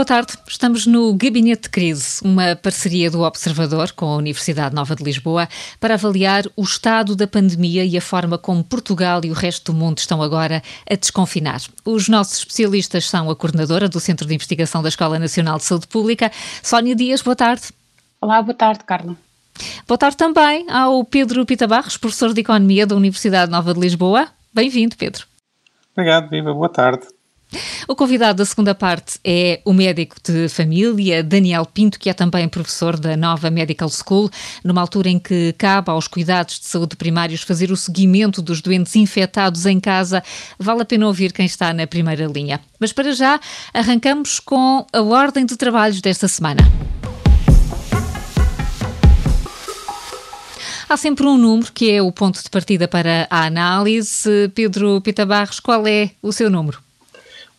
boa tarde. Estamos no Gabinete de Crise, uma parceria do Observador com a Universidade Nova de Lisboa para avaliar o estado da pandemia e a forma como Portugal e o resto do mundo estão agora a desconfinar. Os nossos especialistas são a coordenadora do Centro de Investigação da Escola Nacional de Saúde Pública, Sónia Dias. Boa tarde. Olá, boa tarde, Carla. Boa tarde também ao Pedro Pita Barros, professor de Economia da Universidade Nova de Lisboa. Bem-vindo, Pedro. Obrigado, Viva. Boa tarde. O convidado da segunda parte é o médico de família, Daniel Pinto, que é também professor da nova Medical School, numa altura em que cabe aos cuidados de saúde primários fazer o seguimento dos doentes infectados em casa. Vale a pena ouvir quem está na primeira linha. Mas para já, arrancamos com a ordem de trabalhos desta semana. Há sempre um número que é o ponto de partida para a análise. Pedro Pita Barros, qual é o seu número?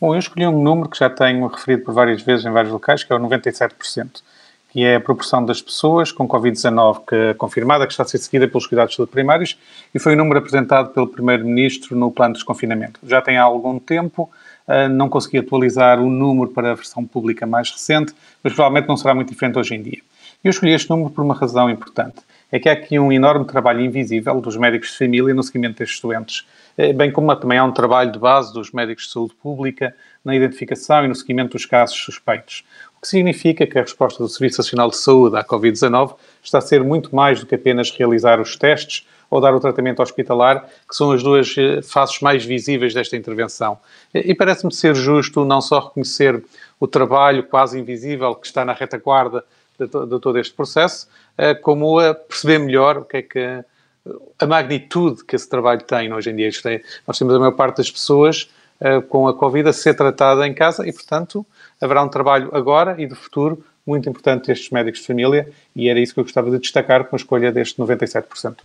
Bom, eu escolhi um número que já tenho referido por várias vezes em vários locais, que é o 97%, que é a proporção das pessoas com Covid-19 que é confirmada, que está a ser seguida pelos cuidados primários, e foi o número apresentado pelo Primeiro-Ministro no plano de desconfinamento. Já tem há algum tempo, eh, não consegui atualizar o número para a versão pública mais recente, mas provavelmente não será muito diferente hoje em dia. Eu escolhi este número por uma razão importante é que há aqui um enorme trabalho invisível dos médicos de família no seguimento destes doentes, eh, bem como também há um trabalho de base dos médicos de saúde pública na identificação e no seguimento dos casos suspeitos. O que significa que a resposta do Serviço Nacional de Saúde à Covid-19 está a ser muito mais do que apenas realizar os testes ou dar o tratamento hospitalar, que são as duas eh, faces mais visíveis desta intervenção. E parece-me ser justo não só reconhecer o trabalho quase invisível que está na retaguarda de, todo este processo, como a perceber melhor o que é que a magnitude que esse trabalho tem hoje em dia. É, nós temos a maior parte das pessoas uh, com a Covid a ser tratada em casa e, portanto, haverá um trabalho agora e do futuro muito importante destes médicos de família e era isso que eu gostava de destacar com a escolha deste 97%.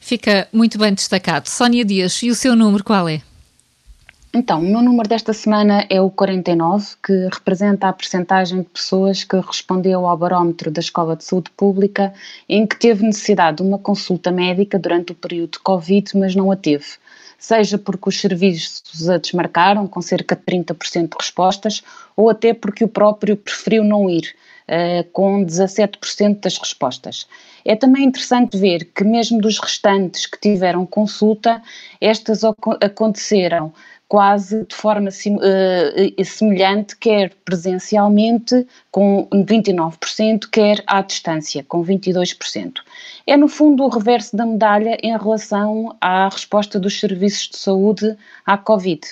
Fica muito bem destacado. Sónia Dias, e o seu número qual é? Então, o meu número desta semana é o 49, que representa a percentagem de pessoas que respondeu ao barómetro da Escola de Saúde Pública em que teve necessidade de uma consulta médica durante o período de Covid, mas não a teve. Seja porque os serviços a desmarcaram, com cerca de 30% de respostas, ou até porque o próprio preferiu não ir, uh, com 17% das respostas. É também interessante ver que, mesmo dos restantes que tiveram consulta, estas aconteceram quase de forma uh, semelhante, quer presencialmente, com 29%, quer à distância, com 22%. É, no fundo, o reverso da medalha em relação à resposta dos serviços de saúde à Covid.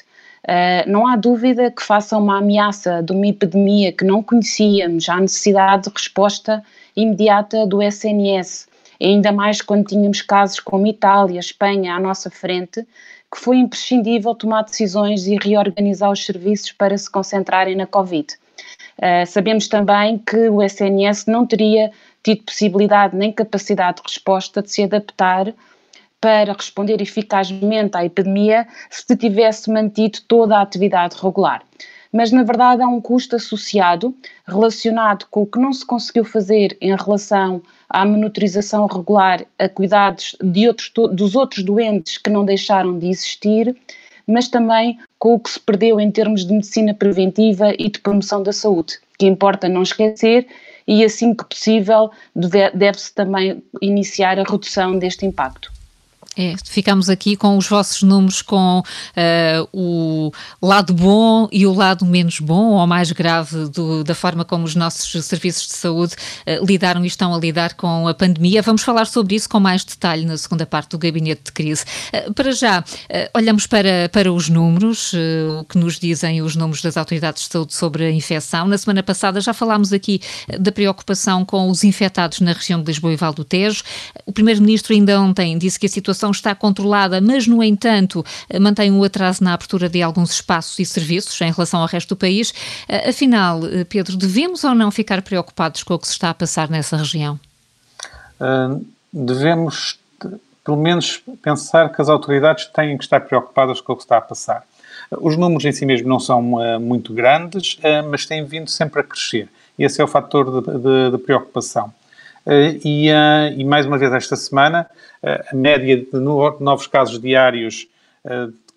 Uh, não há dúvida que, faça uma ameaça de uma epidemia que não conhecíamos, há necessidade de resposta imediata do SNS, ainda mais quando tínhamos casos como Itália, Espanha à nossa frente, que foi imprescindível tomar decisões e reorganizar os serviços para se concentrarem na Covid. Uh, sabemos também que o SNS não teria tido possibilidade nem capacidade de resposta de se adaptar para responder eficazmente à epidemia se tivesse mantido toda a atividade regular. Mas, na verdade, há um custo associado relacionado com o que não se conseguiu fazer em relação à monitorização regular a cuidados de outros, dos outros doentes que não deixaram de existir, mas também com o que se perdeu em termos de medicina preventiva e de promoção da saúde, que importa não esquecer e assim que possível deve-se também iniciar a redução deste impacto. É, ficamos aqui com os vossos números com uh, o lado bom e o lado menos bom ou mais grave do, da forma como os nossos serviços de saúde uh, lidaram e estão a lidar com a pandemia. Vamos falar sobre isso com mais detalhe na segunda parte do gabinete de crise. Uh, para já, olhamos para, para os números, o que nos dizem os números das autoridades de saúde sobre a infecção. Na semana passada já falámos aqui da preocupação com os infectados na região de Lisboa e Val do Tejo. O primeiro-ministro ainda ontem disse que a situação está controlada, mas, no entanto, mantém um atraso na abertura de alguns espaços e serviços em relação ao resto do país. Eh, afinal, eh, Pedro, devemos ou não ficar preocupados com o que se está a passar nessa região? Uh, devemos, pelo menos, pensar que as autoridades têm que estar preocupadas com o que está a passar. Os números em si mesmo não são uh, muito grandes, uh, mas têm vindo sempre a crescer. Esse é o fator de, de, de preocupação. Uh, e, e, mais uma vez esta semana, a média de novos casos diários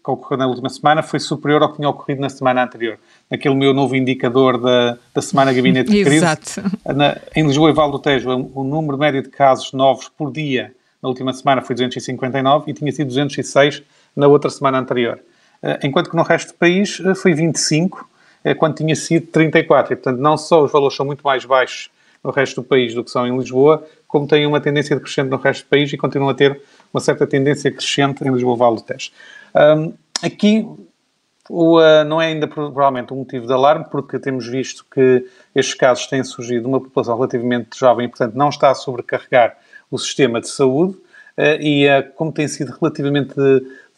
que ocorreu na última semana foi superior ao que tinha ocorrido na semana anterior. Naquele meu novo indicador da, da semana Gabinete de Crise. Exato. Na, em Lisboa e Val do Tejo, o número médio de casos novos por dia na última semana foi 259 e tinha sido 206 na outra semana anterior. Eh, enquanto que no resto do país eh, foi 25, eh, quando tinha sido 34. E, portanto, não só os valores são muito mais baixos no resto do país do que são em Lisboa, como têm uma tendência crescente no resto do país e continuam a ter uma certa tendência crescente em Lisboa Vale do Tejo. Um, aqui o, uh, não é ainda provavelmente um motivo de alarme, porque temos visto que estes casos têm surgido de uma população relativamente jovem e, portanto, não está a sobrecarregar o sistema de saúde uh, e, uh, como têm sido relativamente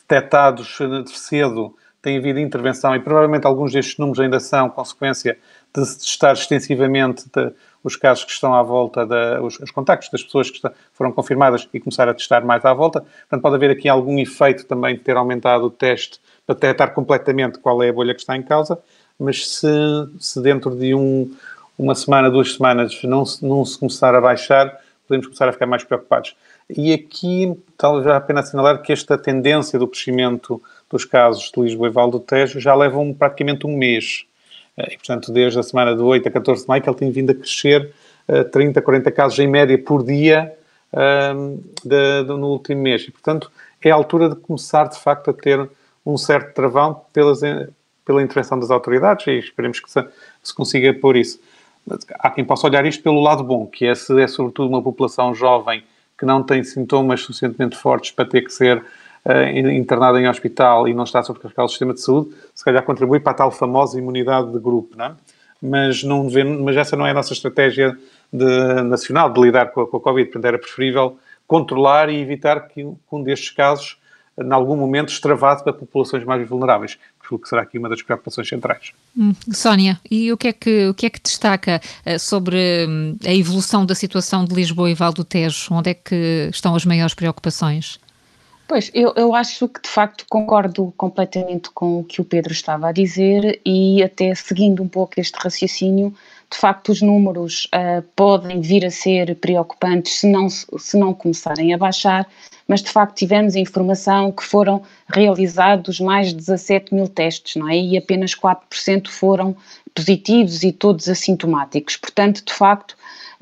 detectados cedo, tem havido intervenção e provavelmente alguns destes números ainda são consequência de se testar extensivamente de, os casos que estão à volta, da, os, os contactos das pessoas que está, foram confirmadas e começar a testar mais à volta. Portanto, pode haver aqui algum efeito também de ter aumentado o teste para detectar completamente qual é a bolha que está em causa, mas se, se dentro de um, uma semana, duas semanas não não se começar a baixar, podemos começar a ficar mais preocupados. E aqui, talvez já a pena assinalar que esta tendência do crescimento dos casos de Lisboa e Val do Tejo já levam praticamente um mês. Eh, e, portanto, desde a semana de 8 a 14 de maio, que ele tem vindo a crescer uh, 30, 40 casos em média por dia uh, de, de, no último mês. E, portanto, é a altura de começar, de facto, a ter um certo travão pelas, pela intervenção das autoridades e esperemos que se, se consiga pôr isso. Há quem possa olhar isto pelo lado bom, que é se é sobretudo uma população jovem que não tem sintomas suficientemente fortes para ter que ser internado em hospital e não está a sobrecarregar o sistema de saúde, se calhar contribui para a tal famosa imunidade de grupo, não é? Mas, não vê, mas essa não é a nossa estratégia de, nacional de lidar com a, com a Covid. Portanto, era preferível controlar e evitar que um destes casos, em algum momento, extravase para populações mais vulneráveis que será aqui uma das preocupações centrais. Hum, Sónia, e o que é que, o que, é que destaca uh, sobre hum, a evolução da situação de Lisboa e Val do Tejo? Onde é que estão as maiores preocupações? Pois, eu, eu acho que de facto concordo completamente com o que o Pedro estava a dizer e até seguindo um pouco este raciocínio, de facto os números uh, podem vir a ser preocupantes se não, se não começarem a baixar, mas de facto tivemos a informação que foram realizados mais de 17 mil testes, não é? E apenas 4% foram positivos e todos assintomáticos. Portanto, de facto,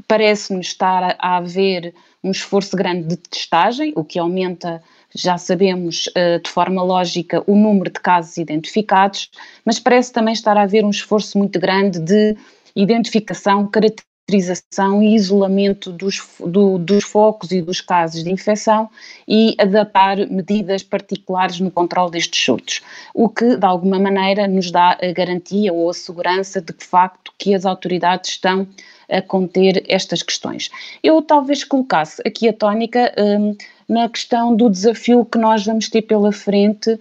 parece-me estar a haver um esforço grande de testagem, o que aumenta já sabemos uh, de forma lógica o número de casos identificados, mas parece também estar a haver um esforço muito grande de identificação, caracterização e isolamento dos, do, dos focos e dos casos de infecção e adaptar medidas particulares no controle destes surtos, o que de alguma maneira nos dá a garantia ou a segurança de que, facto, que as autoridades estão a conter estas questões. Eu talvez colocasse aqui a tónica um, na questão do desafio que nós vamos ter pela frente uh,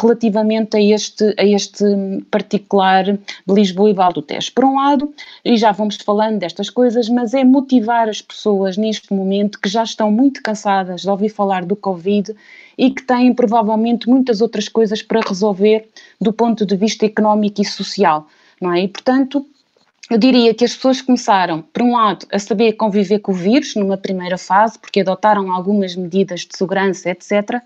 relativamente a este, a este particular de Lisboa e Val do Tejo. Por um lado, e já vamos falando destas coisas, mas é motivar as pessoas neste momento que já estão muito cansadas de ouvir falar do Covid e que têm provavelmente muitas outras coisas para resolver do ponto de vista económico e social. Não é? E, portanto, eu diria que as pessoas começaram, por um lado, a saber conviver com o vírus numa primeira fase, porque adotaram algumas medidas de segurança, etc.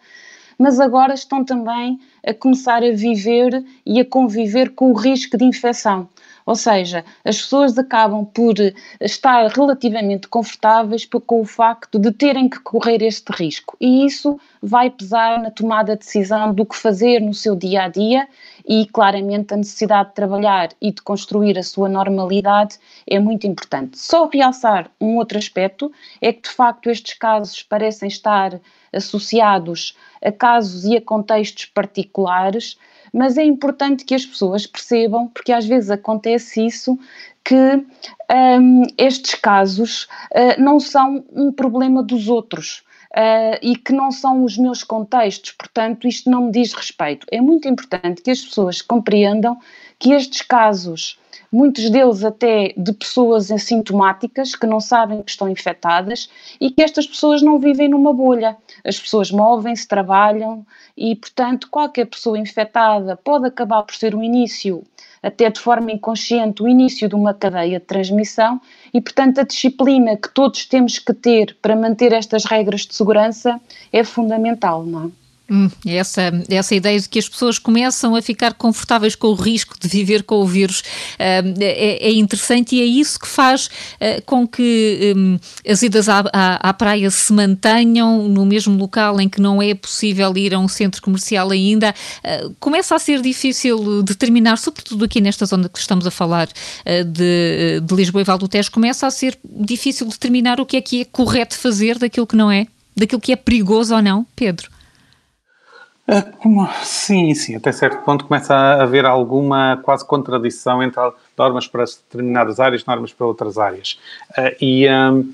Mas agora estão também a começar a viver e a conviver com o risco de infecção. Ou seja, as pessoas acabam por estar relativamente confortáveis com o facto de terem que correr este risco. E isso vai pesar na tomada de decisão do que fazer no seu dia a dia e claramente a necessidade de trabalhar e de construir a sua normalidade é muito importante. Só realçar um outro aspecto é que de facto estes casos parecem estar associados a casos e a contextos particulares mas é importante que as pessoas percebam, porque às vezes acontece isso, que um, estes casos uh, não são um problema dos outros. Uh, e que não são os meus contextos, portanto, isto não me diz respeito. É muito importante que as pessoas compreendam que estes casos muitos deles até de pessoas assintomáticas que não sabem que estão infectadas e que estas pessoas não vivem numa bolha. As pessoas movem-se, trabalham e, portanto, qualquer pessoa infectada pode acabar por ser o início, até de forma inconsciente, o início de uma cadeia de transmissão e, portanto, a disciplina que todos temos que ter para manter estas regras de segurança é fundamental, não é? Hum, essa, essa ideia de que as pessoas começam a ficar confortáveis com o risco de viver com o vírus uh, é, é, interessante e é isso que faz uh, com que um, as idas à, à, à, praia se mantenham no mesmo local em que não é possível ir a um centro comercial ainda. Uh, começa a ser difícil determinar, sobretudo aqui nesta zona que estamos a falar de, de Lisboa e Val do Tejo, começa a ser difícil determinar o que é que é correto fazer daquilo que não é, daquilo que é perigoso ou não, Pedro. Ah, sim, sim, até certo ponto começa a haver alguma quase contradição entre normas para determinadas áreas e normas para outras áreas. Uh, e um,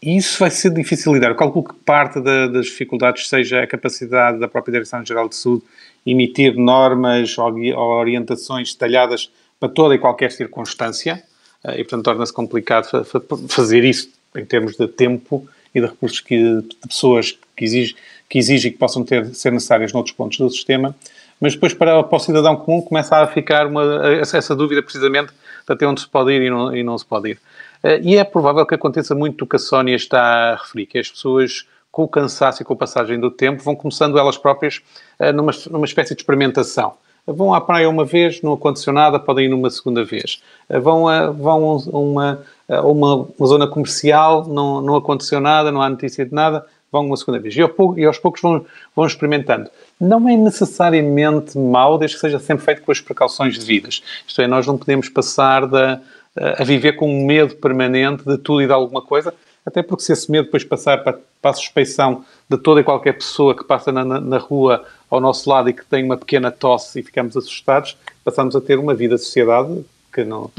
isso vai ser difícil lidar. Eu calculo que parte da, das dificuldades seja a capacidade da própria Direção-Geral de Saúde emitir normas ou, ou, orientações detalhadas para toda e qualquer circunstância, uh, e portanto torna-se complicado fazer isso em termos de tempo e de recursos que, de pessoas que exigem que exige que possam ter, ser necessárias noutros pontos do sistema, mas depois para, para o cidadão comum começa a ficar uma, essa dúvida precisamente até onde se pode ir e não, e não se pode ir. Eh, e é provável que aconteça muito o que a Sónia está a referir, que as pessoas com o cansaço e com a passagem do tempo vão começando elas próprias eh, numa, numa espécie de experimentação. Vão à praia uma vez, não aconteceu nada, podem ir numa segunda vez. Eh, vão a, vão a uma, a uma, uma zona comercial, não, não aconteceu nada, não há notícia de nada, vão uma segunda vez. E, pouco, e aos poucos vão, vão experimentando. Não é necessariamente mau, desde que seja sempre feito com as precauções devidas. Isto é, nós não podemos passar da, a viver com um medo permanente de tudo e de alguma coisa, até porque se esse medo depois passar para, para a suspeição de toda e qualquer pessoa que passa na, na, rua ao nosso lado e que tem uma pequena tosse e ficamos assustados, passamos a ter uma vida de sociedade que não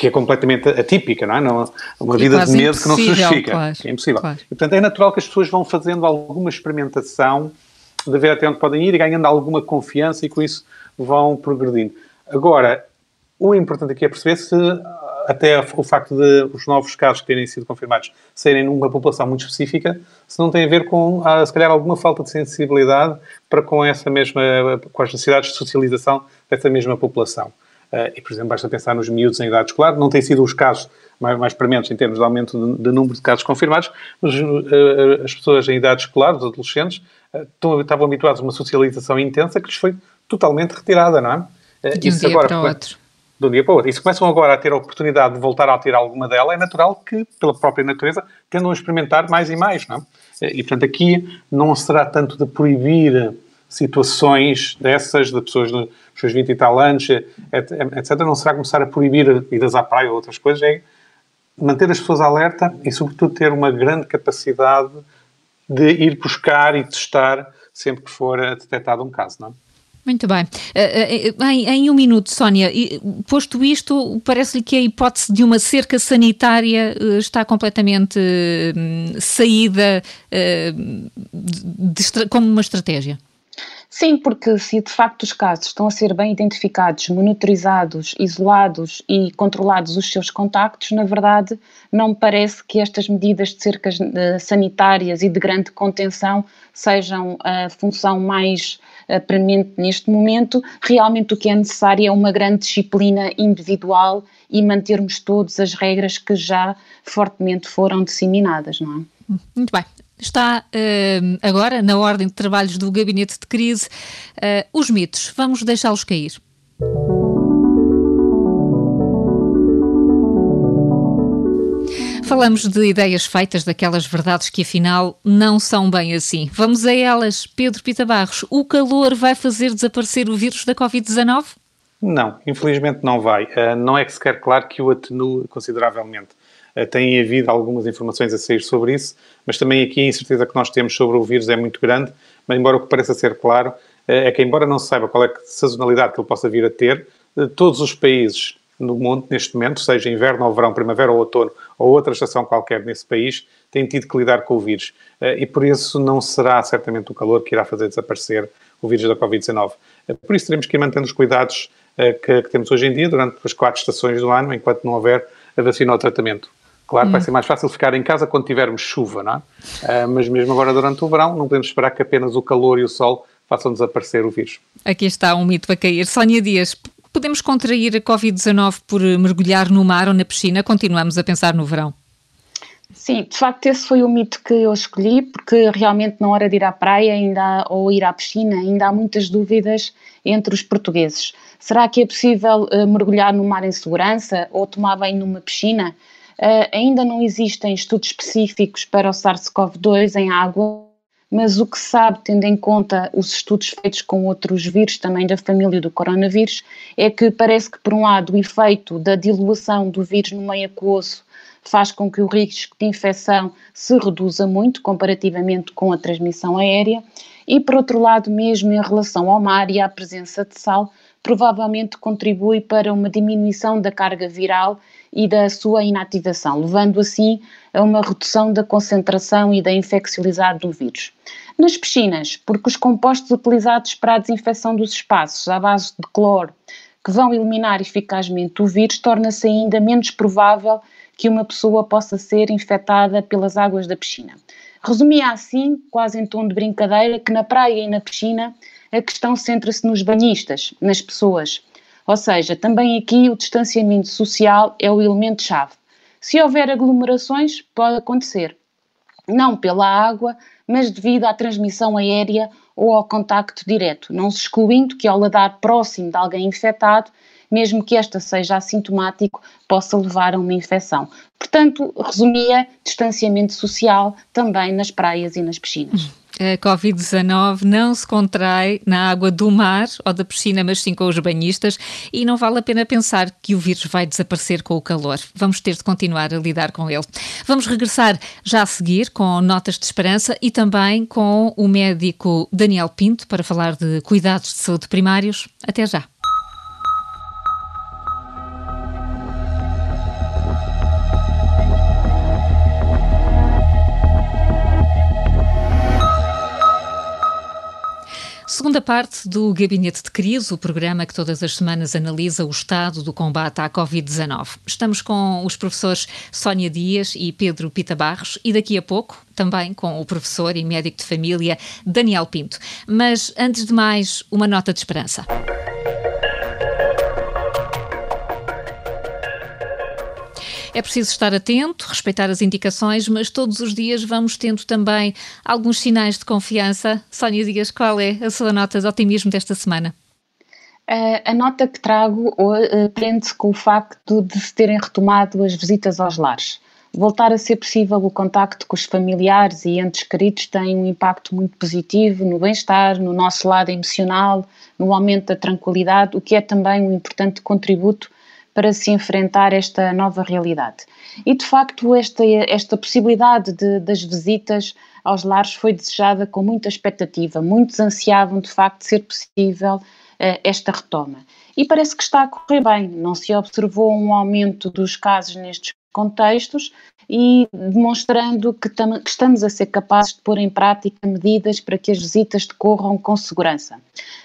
que é completamente atípica, não é? Não, uma vida de medo que não se justifica. Claro, é impossível. Claro. E, portanto, é natural que as pessoas vão fazendo alguma experimentação de ver até onde podem ir e ganhando alguma confiança e com isso vão progredindo. Agora, o importante aqui é perceber se até o facto de os novos casos que terem sido confirmados serem numa população muito específica, se não tem a ver com, ah, se calhar, alguma falta de sensibilidade para com essa mesma, com as necessidades de socialização dessa mesma população. Uh, e, por exemplo, basta pensar nos miúdos em idade escolar, não têm sido os casos mais, mais prementes em termos de aumento de, de número de casos confirmados, mas uh, as pessoas em idade escolar, os adolescentes, uh, estavam habituados a uma socialização intensa que lhes foi totalmente retirada, não é? De um dia agora, para o outro. De um dia para o outro. E se começam agora a ter a oportunidade de voltar a ter alguma dela, é natural que, pela própria natureza, tendam a experimentar mais e mais, não é? E, portanto, aqui não será tanto de proibir situações dessas, de pessoas dos seus 20 e tal anos, etc., não será começar a proibir idas à praia ou outras coisas, é manter as pessoas alerta e, sobretudo, ter uma grande capacidade de ir buscar e testar sempre que for detectado um caso, não é? Muito bem. Eh, eh, em, em, um minuto, Sónia, posto isto, parece-lhe que a hipótese de uma cerca sanitária eh, está completamente hum, saída de, como uma estratégia. Sim, porque se de facto os casos estão a ser bem identificados, monitorizados, isolados e controlados os seus contactos, na verdade não me parece que estas medidas de cercas eh, sanitárias e de grande contenção sejam a função mais uh, premente neste momento. Realmente o que é necessário é uma grande disciplina individual e mantermos todas as regras que já fortemente foram disseminadas, não é? Muito bem está uh, agora na ordem de trabalhos do Gabinete de Crise. Uh, os mitos, vamos deixá-los cair. Falamos de ideias feitas, daquelas verdades que afinal não são bem assim. Vamos a elas. Pedro Pita Barros, o calor vai fazer desaparecer o vírus da Covid-19? Não, infelizmente não vai. Uh, não é que se quer claro que o atenue consideravelmente. Uh, tem havido algumas informações a sair sobre isso, mas também aqui a incerteza que nós temos sobre o vírus é muito grande, mas embora o que pareça ser claro eh, é que, embora não se saiba qual é a sazonalidade que ele possa vir a ter, eh, todos os países no mundo, neste momento, seja inverno ou verão, primavera ou outono, ou outra estação qualquer nesse país, têm tido que lidar com o vírus. Eh, e por isso não será certamente o calor que irá fazer desaparecer o vírus da Covid-19. Por isso teremos que ir mantendo os cuidados que, que temos hoje em dia durante as quatro estações do ano, enquanto não houver a vacina ou tratamento. Claro, hum. vai ser mais fácil ficar em casa quando tivermos chuva, não é? Uh, mas mesmo agora durante o verão, não podemos esperar que apenas o calor e o sol façam desaparecer o vírus. Aqui está um mito a cair. Sónia Dias, podemos contrair a Covid-19 por mergulhar no mar ou na piscina? Continuamos a pensar no verão. Sim, de facto esse foi o mito que eu escolhi, porque realmente na hora de ir à praia ainda há, ou ir à piscina ainda há muitas dúvidas entre os portugueses. Será que é possível uh, mergulhar no mar em segurança ou tomar banho numa piscina? Uh, ainda não existem estudos específicos para o SARS-CoV-2 em água, mas o que se sabe, tendo em conta os estudos feitos com outros vírus também da família do coronavírus, é que parece que, por um lado, o efeito da diluação do vírus no meio aquoso faz com que o risco de infecção se reduza muito comparativamente com a transmissão aérea, e por outro lado, mesmo em relação ao mar e à presença de sal, provavelmente contribui para uma diminuição da carga viral e da sua inativação, levando assim a uma redução da concentração e da infecciolidade do vírus. Nas piscinas, porque os compostos utilizados para a desinfecção dos espaços à base de cloro, que vão eliminar eficazmente o vírus, torna-se ainda menos provável que uma pessoa possa ser infectada pelas águas da piscina. Resumia assim, quase em tom de brincadeira, que na praia e na piscina a questão centra-se nos banhistas, nas pessoas. Ou seja, também aqui o distanciamento social é o elemento-chave. Se houver aglomerações, pode acontecer. Não pela água, mas devido à transmissão aérea ou ao contacto direto, não se excluindo que ao ladar próximo de alguém infectado mesmo que esta seja assintomático, possa levar a uma infecção. Portanto, resumia, distanciamento social também nas praias e nas piscinas. A Covid-19 não se contrai na água do mar ou da piscina, mas sim com os banhistas, e não vale a pena pensar que o vírus vai desaparecer com o calor. Vamos ter de continuar a lidar com ele. Vamos regressar já a seguir com notas de esperança e também com o médico Daniel Pinto para falar de cuidados de saúde primários. Até já. Segunda parte do Gabinete de Crise, o programa que todas as semanas analisa o estado do combate à Covid-19. Estamos com os professores Sónia Dias e Pedro Pita Barros e daqui a pouco também com o professor e médico de família Daniel Pinto. Mas antes de mais, uma nota de esperança. É preciso estar atento, respeitar as indicações, mas todos os dias vamos tendo também alguns sinais de confiança. Sónia Dias, qual é a sua nota de otimismo desta semana? a nota que trago uh, prende-se com o facto de se terem retomado as visitas aos lares. Voltar a ser possível o contacto com os familiares e entes queridos tem um impacto muito positivo no bem-estar, no nosso lado emocional, no aumento da tranquilidade, o que é também um importante contributo para se enfrentar esta nova realidade. E de facto, esta, esta possibilidade de, das visitas aos lares foi desejada com muita expectativa. Muitos ansiavam de facto ser possível uh, esta retoma. E parece que está a correr bem, não se observou um aumento dos casos nestes contextos e demonstrando que, que, estamos a ser capazes de pôr em prática medidas para que as visitas decorram com segurança.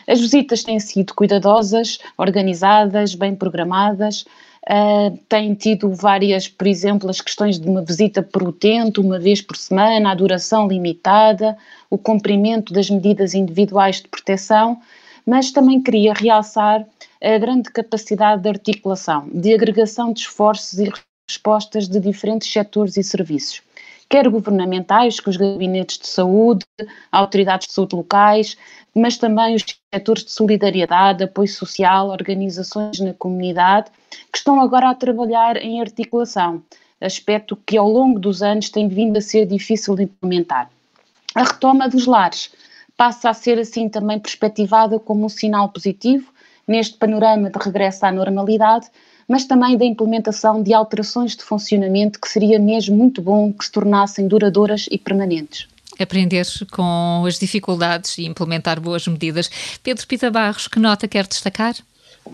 As visitas têm sido cuidadosas, organizadas, bem programadas, Uh, têm tido várias, por exemplo, as questões de uma visita por utente, uma vez por semana, a duração limitada, o cumprimento das medidas individuais de proteção, mas também queria realçar a grande capacidade de articulação, de agregação de esforços e respostas de diferentes setores e serviços, quer governamentais, com os gabinetes de saúde, autoridades de saúde locais, mas também os setores de solidariedade, apoio social, organizações na comunidade, que estão agora a trabalhar em articulação, aspecto que ao longo dos anos tem vindo a ser difícil de implementar. A retoma dos lares passa a ser assim também perspectivada como um sinal positivo neste panorama de regresso à normalidade, mas também da implementação de alterações de funcionamento que seria mesmo muito bom que se tornassem duradouras e permanentes aprender com as dificuldades e implementar boas medidas. Pedro Pita Barros, que nota quer destacar?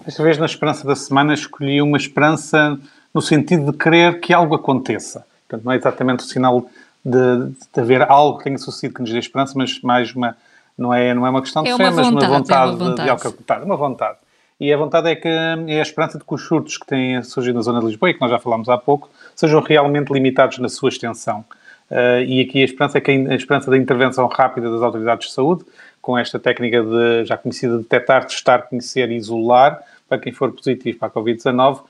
Desta vez, na esperança da semana, escolhi uma esperança no sentido de querer que algo aconteça. Portanto, não é exatamente o sinal de, de haver algo que tenha sucedido que nos dê esperança, mas mais uma, não é, não é uma questão de é fé, mas uma vontade, é uma vontade de, de algo acontecer. Uma vontade. E a vontade é que é a esperança de que os surtos que têm surgido na zona de Lisboa e que nós já falámos há pouco sejam realmente limitados na sua extensão. Uh, e aqui a esperança é que a esperança da intervenção rápida das autoridades de saúde, com esta técnica de, já conhecida de detectar, testar, conhecer e isolar, para quem for positivo para a Covid-19,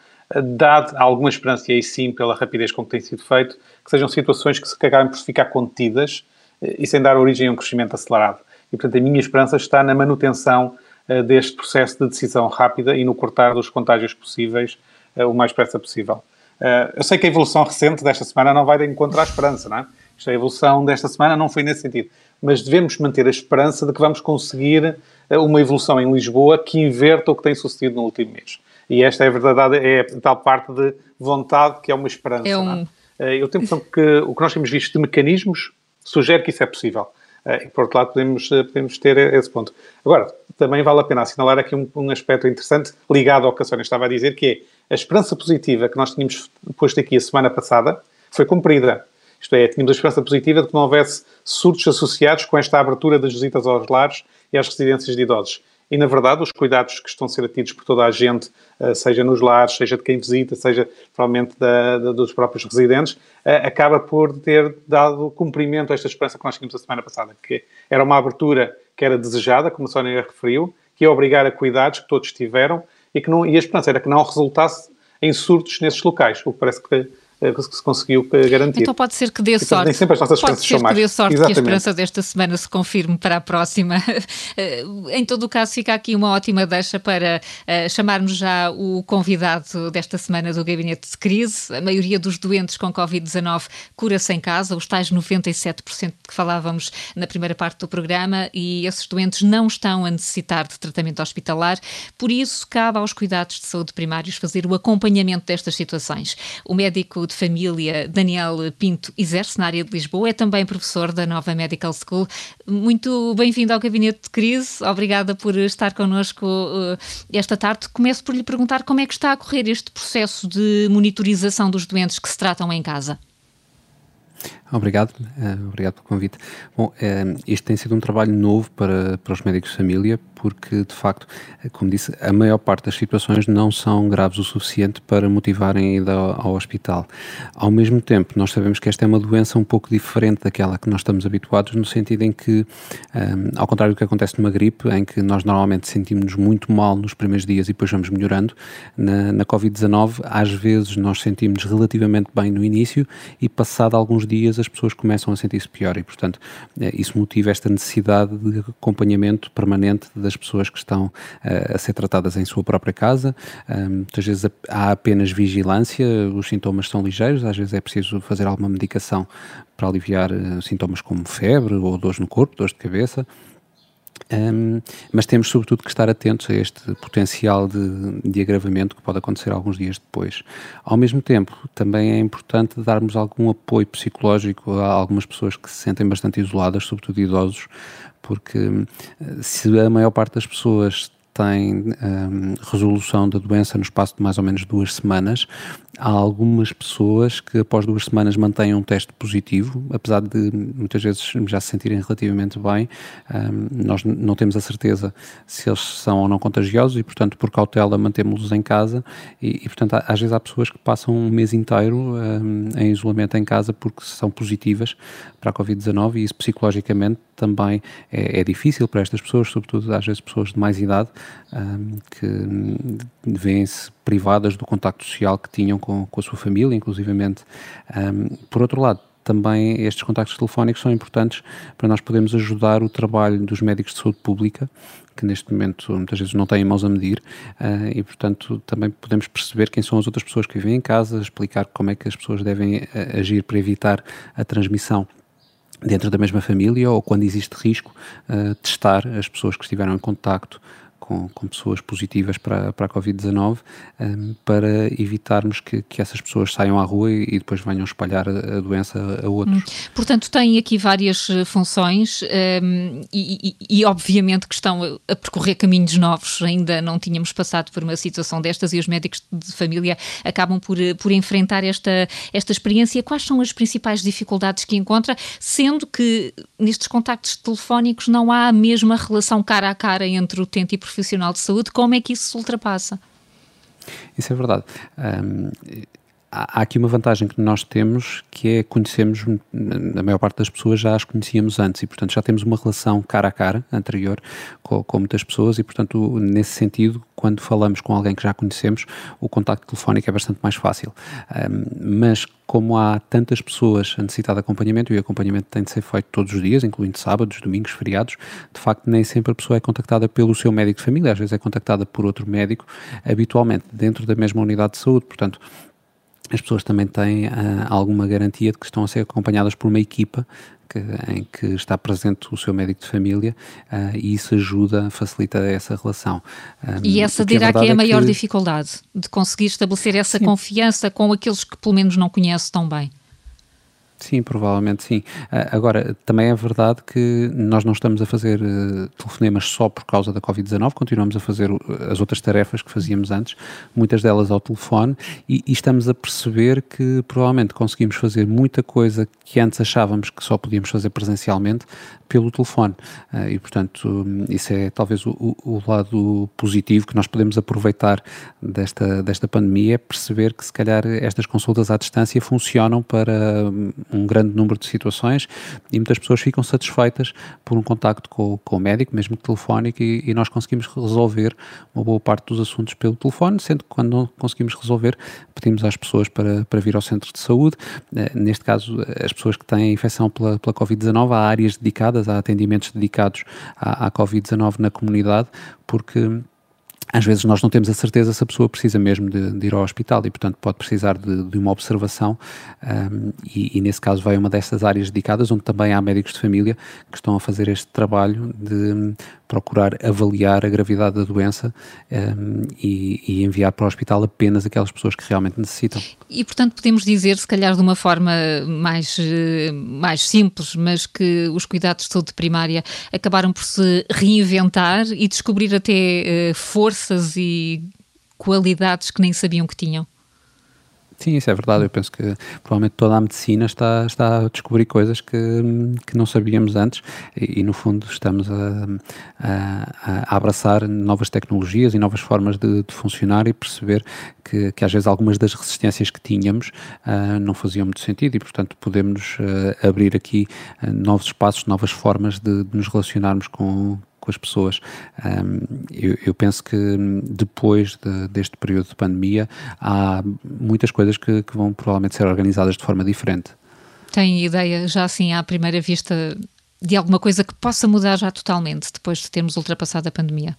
dado alguma esperança, e aí sim, pela rapidez com que tem sido feito, que sejam situações que se acabem por ficar contidas e sem dar origem a um crescimento acelerado. E, portanto, a minha esperança está na manutenção uh, deste processo de decisão rápida e no cortar dos contágios possíveis uh, o mais depressa possível. Uh, eu sei que a evolução recente desta semana não vai de encontro à esperança, não é? Isto, a evolução desta semana não foi nesse sentido. Mas devemos manter a esperança de que vamos conseguir uma evolução em Lisboa que inverta o que tem sucedido no último mês. E esta é a verdade, é a tal parte de vontade que é uma esperança. É um... Eu tenho a impressão que o que nós temos visto de mecanismos sugere que isso é possível. Eh, e, por outro lado, podemos, eh, podemos ter esse ponto. Agora, também vale a pena assinalar aqui um, um aspecto interessante ligado ao que a Sónia estava a dizer, que é a esperança positiva que nós tínhamos posto aqui a semana passada foi cumprida. Isto é, tínhamos a esperança positiva de que não houvesse surtos associados com esta abertura das visitas aos lares e às residências de idosos. E, na verdade, os cuidados que estão a ser tidos por toda a gente, eh, seja nos lares, seja de quem visita, seja provavelmente da, da, dos próprios residentes, eh, acaba por ter dado cumprimento a esta esperança que nós tínhamos a semana passada, que era uma abertura que era desejada, como a Sónia referiu, que ia obrigar a cuidados que todos tiveram e, que não, e a esperança era que não resultasse em surtos nesses locais, o que parece que que se conseguiu eh, garantir. Então pode ser que dê sorte. Nem sempre as nossas pode ser que dê sorte Exatamente. que a esperança desta semana se confirme para a próxima. Eh, em todo o caso, fica aqui uma ótima deixa para chamarmos já o convidado desta semana do Gabinete de Crise. A maioria dos doentes com Covid-19 cura-se em casa, os tais 97% que falávamos na primeira parte do programa, e esses doentes não estão a necessitar de tratamento hospitalar. Por isso, cabe aos cuidados de saúde primários fazer o acompanhamento destas situações. O médico de família, Daniel Pinto, exerce na área de Lisboa, é também professor da Nova Medical School. Muito bem-vindo ao Gabinete de Crise, obrigada por estar connosco uh, esta tarde. Começo por lhe perguntar como é que está a correr este processo de monitorização dos doentes que se tratam em casa. Obrigado, uh, obrigado pelo convite. Bom, uh, este tem sido um trabalho novo para, para os médicos de família, porque de facto, como disse, a maior parte das situações não são graves o suficiente para motivarem a ida ao, hospital. Ao mesmo tempo, nós sabemos que esta é uma doença um pouco diferente daquela que nós estamos habituados, no sentido em que, ao contrário do que acontece numa gripe, em que nós normalmente sentimos-nos muito mal nos primeiros dias e depois vamos melhorando, na, na Covid-19, às vezes nós sentimos relativamente bem no início e, passado alguns dias, as pessoas começam a sentir-se pior e, portanto, eh, isso motiva esta necessidade de acompanhamento permanente das pessoas que estão uh, a ser tratadas em sua própria casa. Um, muitas vezes há apenas vigilância, os sintomas são ligeiros, às vezes é preciso fazer alguma medicação para aliviar sintomas como febre ou dores no corpo, dores de cabeça. Um, mas temos sobretudo que estar atentos a este potencial de, de, agravamento que pode acontecer alguns dias depois. Ao mesmo tempo, também é importante darmos algum apoio psicológico a algumas pessoas que se sentem bastante isoladas, sobretudo idosos, porque eh, se a maior parte das pessoas tem um, resolução da doença no espaço de mais ou menos duas semanas. Há algumas pessoas que após duas semanas mantêm um teste positivo, apesar de muitas vezes já se sentirem relativamente bem, um, nós não temos a certeza se eles são ou não contagiosos e, portanto, por cautela mantemos-los em casa. E, e, portanto, às vezes há pessoas que passam um mês inteiro um, em isolamento em casa porque são positivas para a Covid-19 e isso psicologicamente também é, é, difícil para estas pessoas, sobretudo às vezes pessoas de mais idade, um, que vêem-se privadas do contacto social que tinham com, com a sua família, inclusivamente. Um, por outro lado, também estes contactos telefónicos são importantes para nós podermos ajudar o trabalho dos médicos de saúde pública, que neste momento muitas vezes não têm mãos a medir, uh, e portanto também podemos perceber quem são as outras pessoas que vivem em casa, explicar como é que as pessoas devem ah, agir para evitar a transmissão dentro da mesma família ou quando existe risco, uh, testar as pessoas que estiveram em contacto com, com pessoas positivas para, para a Covid-19 um, para evitarmos que, que essas pessoas saiam à rua e, depois venham espalhar a, doença a outros. Hum. Portanto, tem aqui várias eh, funções um, e, e, e, obviamente que estão a percorrer caminhos novos. Ainda não tínhamos passado por uma situação destas e os médicos de família acabam por, eh, por enfrentar esta, esta experiência. Quais são as principais dificuldades que encontra, sendo que nestes contactos telefónicos não há a mesma relação cara a cara entre utente e o profissional de saúde, como é que isso se ultrapassa? Isso é verdade. Um, há aqui uma vantagem que nós temos que é conhecemos, a maior parte das pessoas já as conhecíamos antes e, portanto, já temos uma relação cara a cara anterior com, com muitas pessoas e, portanto, nesse sentido, quando falamos com alguém que já conhecemos, o contacto telefónico é bastante mais fácil. Um, mas como há tantas pessoas a necessitar de acompanhamento e o acompanhamento tem de ser feito todos os dias, incluindo sábados, domingos, feriados, de facto nem sempre a pessoa é contactada pelo seu médico de família, às vezes é contactada por outro médico, habitualmente dentro da mesma unidade de saúde, portanto as pessoas também têm uh, alguma garantia de que estão a ser acompanhadas por uma equipa que, em que está presente o seu médico de família uh, e isso ajuda, facilita essa relação. Um, e essa dirá que é a é maior que... dificuldade de conseguir estabelecer essa Sim. confiança com aqueles que pelo menos não conhece tão bem. Sim, provavelmente sim. Uh, agora, também é verdade que nós não estamos a fazer uh, telefonemas só por causa da Covid-19, continuamos a fazer as outras tarefas que fazíamos antes, muitas delas ao telefone, e, e, estamos a perceber que provavelmente conseguimos fazer muita coisa que antes achávamos que só podíamos fazer presencialmente pelo telefone. Uh, e, portanto, isso é talvez o, o, lado positivo que nós podemos aproveitar desta, desta pandemia, é perceber que se calhar estas consultas à distância funcionam para um grande número de situações e muitas pessoas ficam satisfeitas por um contacto com, com o médico, mesmo telefónico, e, e, nós conseguimos resolver uma boa parte dos assuntos pelo telefone, sendo que quando não conseguimos resolver, pedimos às pessoas para, para vir ao centro de saúde. Eh, neste caso, as pessoas que têm infecção pela, pela Covid-19, há áreas dedicadas, há atendimentos dedicados à, à Covid-19 na comunidade, porque às vezes nós não temos a certeza se a pessoa precisa mesmo de, de ir ao hospital e, portanto, pode precisar de, de uma observação um, e, e, nesse caso, vai uma dessas áreas dedicadas onde também há médicos de família que estão a fazer este trabalho de procurar avaliar a gravidade da doença um, e, e, enviar para o hospital apenas aquelas pessoas que realmente necessitam. E, portanto, podemos dizer, se calhar de uma forma mais, eh, mais simples, mas que os cuidados de saúde primária acabaram por se reinventar e descobrir até uh, forças e qualidades que nem sabiam que tinham. Sim, isso é verdade. Eu penso que provavelmente toda a medicina está, está a descobrir coisas que, que não sabíamos antes e, e no fundo, estamos a, a, a, abraçar novas tecnologias e novas formas de, de funcionar e perceber que, que, às vezes algumas das resistências que tínhamos uh, não faziam muito sentido e, portanto, podemos uh, abrir aqui uh, novos espaços, novas formas de, de nos relacionarmos com, com as pessoas. Um, eu, eu, penso que depois de, deste período de pandemia há muitas coisas que, que, vão provavelmente ser organizadas de forma diferente. Tem ideia, já assim, à primeira vista, de alguma coisa que possa mudar já totalmente depois de termos ultrapassado a pandemia?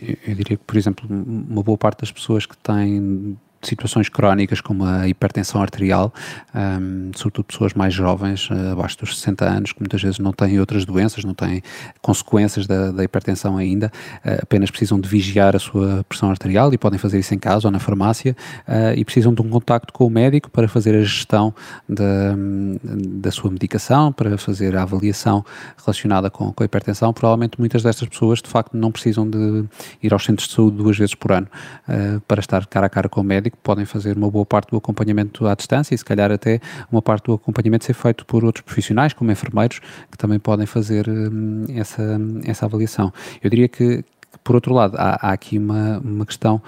Eu, eu diria que, por exemplo, uma boa parte das pessoas que têm situações crónicas como a hipertensão arterial, um, sobretudo pessoas mais jovens, uh, abaixo dos 60 anos, que muitas vezes não têm outras doenças, não têm consequências da, da hipertensão ainda, uh, apenas precisam de vigiar a sua pressão arterial e podem fazer isso em casa ou na farmácia uh, e precisam de um contacto com o médico para fazer a gestão da, da sua medicação, para fazer a avaliação relacionada com, com a hipertensão. Provavelmente muitas destas pessoas de facto não precisam de ir aos centros de saúde duas vezes por ano para estar cara a cara com o médico médico, podem fazer uma boa parte do acompanhamento à distância e se calhar até uma parte do acompanhamento ser feito por outros profissionais, como enfermeiros, que também podem fazer hum, essa, essa avaliação. Eu diria que, por outro lado, há, há aqui uma, uma questão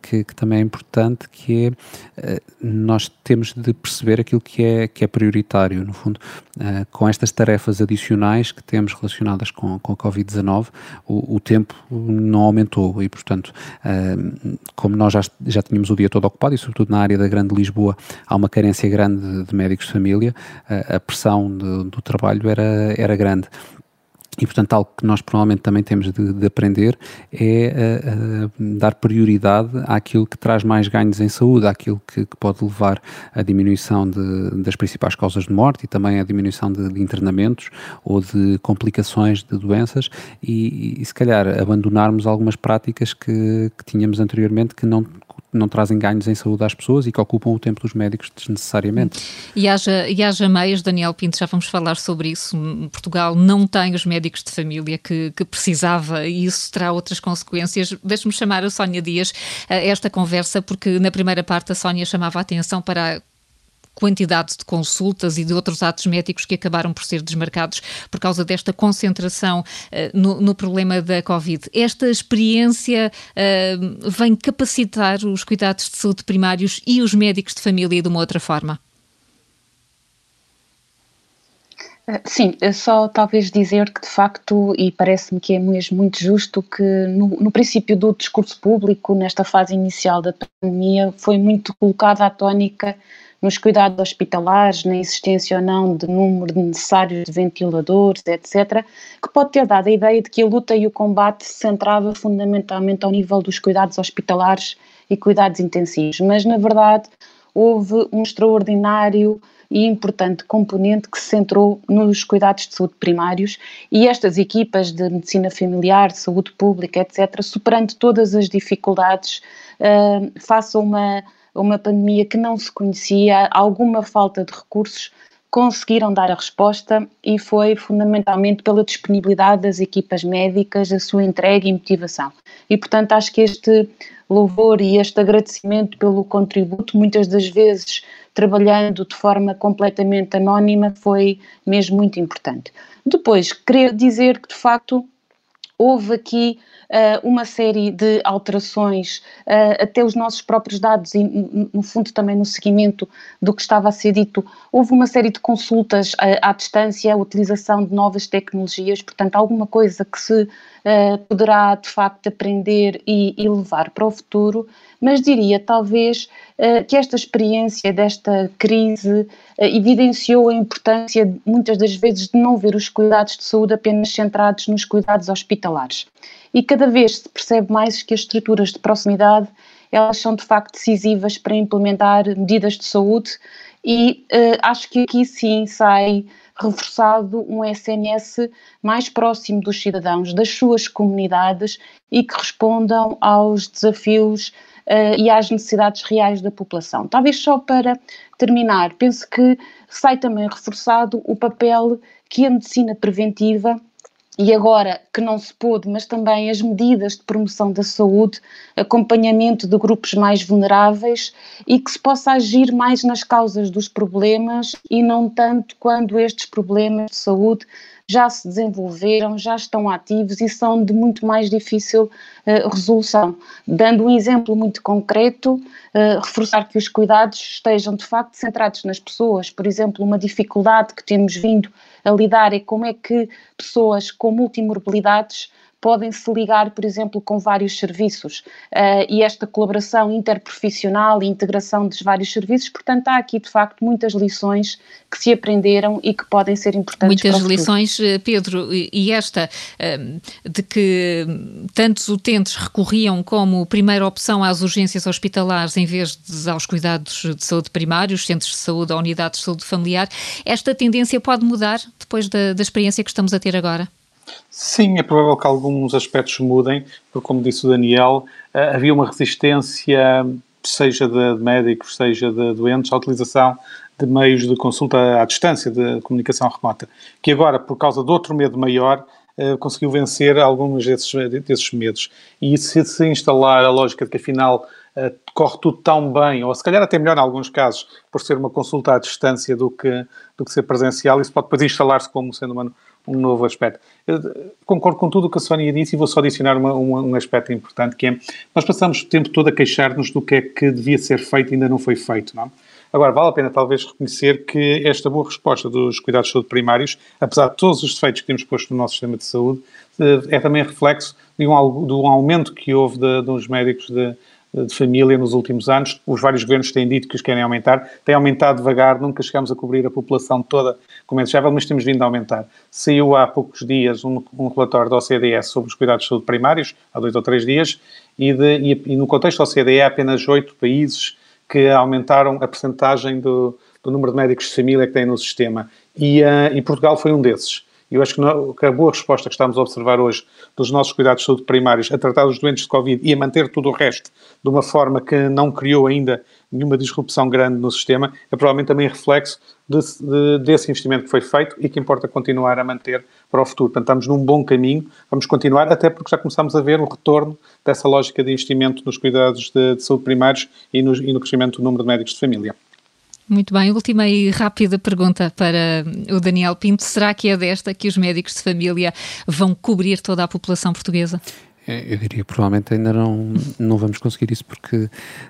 que, que, também é importante, que é uh, nós temos de perceber aquilo que é, que é prioritário, no fundo, uh, com estas tarefas adicionais que temos relacionadas com, com a Covid-19, o, o, tempo não aumentou e, portanto, uh, como nós já, já tínhamos o dia todo ocupado e, sobretudo, na área da Grande Lisboa, há uma carência grande de, de médicos de família, a pressão de, do trabalho era, era grande. E, portanto, algo que nós provavelmente também temos de, de aprender é uh, uh, dar prioridade àquilo que traz mais ganhos em saúde, àquilo que, que pode levar à diminuição de, das principais causas de morte e também à diminuição de, de internamentos ou de complicações de doenças e, e, se calhar, abandonarmos algumas práticas que, que tínhamos anteriormente que não não trazem ganhos em saúde às pessoas e que ocupam o tempo dos médicos desnecessariamente. E haja, e haja meios, Daniel Pinto, já vamos falar sobre isso. Portugal não tem os médicos de família que, que precisava e isso terá outras consequências. Deixe-me chamar a Sónia Dias a esta conversa, porque na primeira parte a Sónia chamava a atenção para quantidade de consultas e de outros atos médicos que acabaram por ser desmarcados por causa desta concentração uh, no, no, problema da Covid. Esta experiência uh, vem capacitar os cuidados de saúde primários e os médicos de família de uma outra forma? Eh, sim, só talvez dizer que de facto, e parece-me que é mesmo muito justo, que no, no, princípio do discurso público, nesta fase inicial da pandemia, foi muito colocada a tónica nos cuidados hospitalares, na existência ou não de número necessário de ventiladores, etc., que pode ter dado a ideia de que a luta e o combate se centrava fundamentalmente ao nível dos cuidados hospitalares e cuidados intensivos. Mas, na verdade, houve um extraordinário e importante componente que se centrou nos cuidados de saúde primários e estas equipas de medicina familiar, de saúde pública, etc., superando todas as dificuldades uh, uma, uma pandemia que não se conhecia, alguma falta de recursos, conseguiram dar a resposta e foi fundamentalmente pela disponibilidade das equipas médicas, a sua entrega e motivação. E, portanto, acho que este louvor e este agradecimento pelo contributo, muitas das vezes trabalhando de forma completamente anónima, foi mesmo muito importante. Depois, queria dizer que de facto houve aqui uh, uma série de alterações, uh, até os nossos próprios dados, e no fundo também no seguimento do que estava a ser dito, houve uma série de consultas à, à distância, a utilização de novas tecnologias, portanto, alguma coisa que se uh, poderá de facto aprender e, e levar para o futuro mas diria talvez uh, que esta experiência desta crise uh, evidenciou a importância, muitas das vezes, de não ver os cuidados de saúde apenas centrados nos cuidados hospitalares. E cada vez se percebe mais que as estruturas de proximidade elas são de facto decisivas para implementar medidas de saúde e acho que aqui sim sai reforçado um SNS mais próximo dos cidadãos, das suas comunidades e que respondam aos desafios uh, e às necessidades reais da população. Talvez só para terminar, penso que sai também reforçado o papel que a medicina preventiva e agora que não se pôde, mas também as medidas de promoção da saúde, acompanhamento de grupos mais vulneráveis e que se possa agir mais nas causas dos problemas e não tanto quando estes problemas de saúde já se desenvolveram, já estão ativos e são de muito mais difícil uh, resolução. Dando um exemplo muito concreto, uh, reforçar que os cuidados estejam de facto centrados nas pessoas. Por exemplo, uma dificuldade que temos vindo a lidar é como é que pessoas com multimorbilidades podem se ligar, por exemplo, com vários serviços uh, e esta colaboração interprofissional e integração dos vários serviços, portanto, há aqui de facto muitas lições que se aprenderam e que podem ser importantes. Muitas lições, eh, Pedro, e esta eh, de que tantos utentes recorriam como primeira opção às urgências hospitalares em vez de aos cuidados de saúde primários, centros de saúde ou unidades de saúde familiar, esta tendência pode mudar depois da, da experiência que estamos a ter agora? Sim, é provável que alguns aspectos mudem, porque, como disse o Daniel, eh, havia uma resistência, seja de médicos, seja de doentes, à utilização de meios de consulta à distância, de comunicação remota, que agora, por causa de outro medo maior, eh, conseguiu vencer alguns desses, desses medos. E se se instalar a lógica de que, afinal, eh, corre tudo tão bem, ou se calhar até melhor em alguns casos, por ser uma consulta à distância do que, do que ser presencial, isso pode depois instalar-se como sendo uma, um novo aspecto. Eu concordo com tudo o que a Sónia disse e vou só adicionar uma, uma, um aspecto importante, que é, nós passamos o tempo todo a queixar-nos do que é que devia ser feito e ainda não foi feito, não Agora, vale a pena talvez reconhecer que esta boa resposta dos cuidados de saúde primários, apesar de todos os defeitos que temos posto no nosso sistema de saúde, eh, é também reflexo de um, de um aumento que houve de, de uns médicos de, de família nos últimos anos. Os vários governos têm dito que os querem aumentar. Tem aumentado devagar, nunca chegamos a cobrir a população toda como desejável, mas temos vindo a aumentar. Saiu há poucos dias um, um relatório da OCDE sobre os cuidados de saúde primários, há dois ou três dias, e, de, e, e no contexto da OCDE há apenas oito países que aumentaram a percentagem do, do, número de médicos de família que têm no sistema. E, uh, e Portugal foi um desses. E eu acho que, no, que, a boa resposta que estamos a observar hoje dos nossos cuidados de saúde primários a tratar os doentes de Covid e a manter tudo o resto de uma forma que não criou ainda nenhuma disrupção grande no sistema, é provavelmente também reflexo de, de, desse investimento que foi feito e que importa continuar a manter para o futuro. Portanto, estamos num bom caminho, vamos continuar, até porque já começamos a ver o retorno dessa lógica de investimento nos cuidados de, de saúde primários e no, e no crescimento do número de médicos de família. Muito bem, última e rápida pergunta para o Daniel Pinto. Será que é desta que os médicos de família vão cobrir toda a população portuguesa? É, eu diria provavelmente ainda não, não vamos conseguir isso porque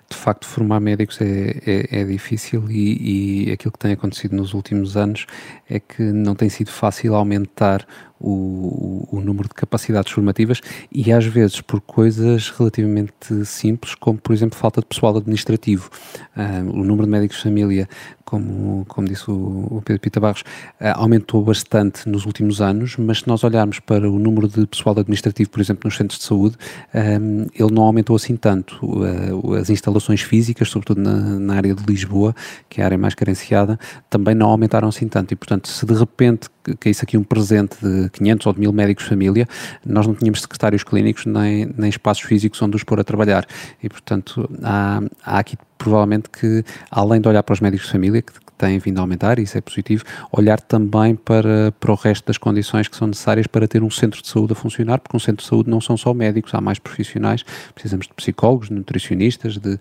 de facto formar médicos é, é, é difícil e, e, aquilo que tem acontecido nos últimos anos é que não tem sido fácil aumentar o, o, número de capacidades formativas e às vezes por coisas relativamente simples, como por exemplo falta de pessoal administrativo. Uh, o número de médicos de família, como, como disse o, Pedro Pita Barros, uh, aumentou bastante nos últimos anos, mas se nós olharmos para o número de pessoal administrativo, por exemplo, nos centros de saúde, um, ele não aumentou assim tanto. Uh, as instalações físicas, sobretudo na, na área de Lisboa, que é a área mais carenciada, também não aumentaram assim tanto. E, portanto, se de repente caísse aqui um presente de 500 ou de 1000 médicos de família, nós não tínhamos secretários clínicos nem, nem espaços físicos onde os pôr a trabalhar. E, portanto, há, há aqui provavelmente que, além de olhar para os médicos de família, que, que têm vindo a aumentar, e isso é positivo, olhar também para, para o resto das condições que são necessárias para ter um centro de saúde a funcionar, porque um centro de saúde não são só médicos, há mais profissionais, precisamos de psicólogos, de nutricionistas, de,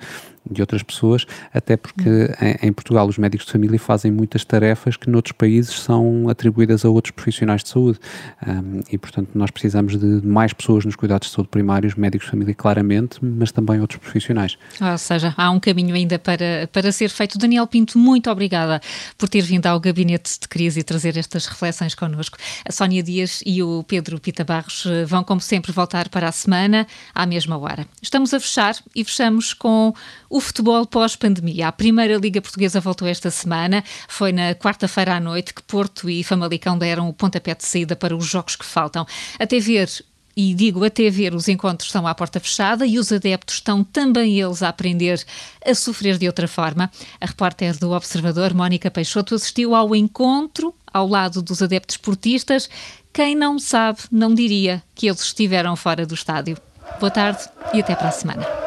de outras pessoas, até porque em, em, Portugal os médicos de família fazem muitas tarefas que noutros países são atribuídas a outros profissionais de saúde um, e portanto nós precisamos de mais pessoas nos cuidados de saúde primários, médicos de família claramente, mas também outros profissionais. Ou seja, há um caminho ainda para, para ser feito. Daniel Pinto, muito obrigada por ter vindo ao Gabinete de Crise e trazer estas reflexões connosco. A Sónia Dias e o Pedro Pita Barros eh, vão, como sempre, voltar para a semana à mesma hora. Estamos a fechar e fechamos com o futebol pós-pandemia. A primeira Liga Portuguesa voltou esta semana. Foi na quarta-feira à noite que Porto e Famalicão deram o pontapé de saída para os jogos que faltam. Até ver e digo até ver, os encontros estão à porta fechada e os adeptos estão também eles a aprender a sofrer de outra forma. A repórter do Observador, Mónica Peixoto, assistiu ao encontro ao lado dos adeptos portistas. Quem não sabe, não diria que eles estiveram fora do estádio. Boa tarde e até para a semana.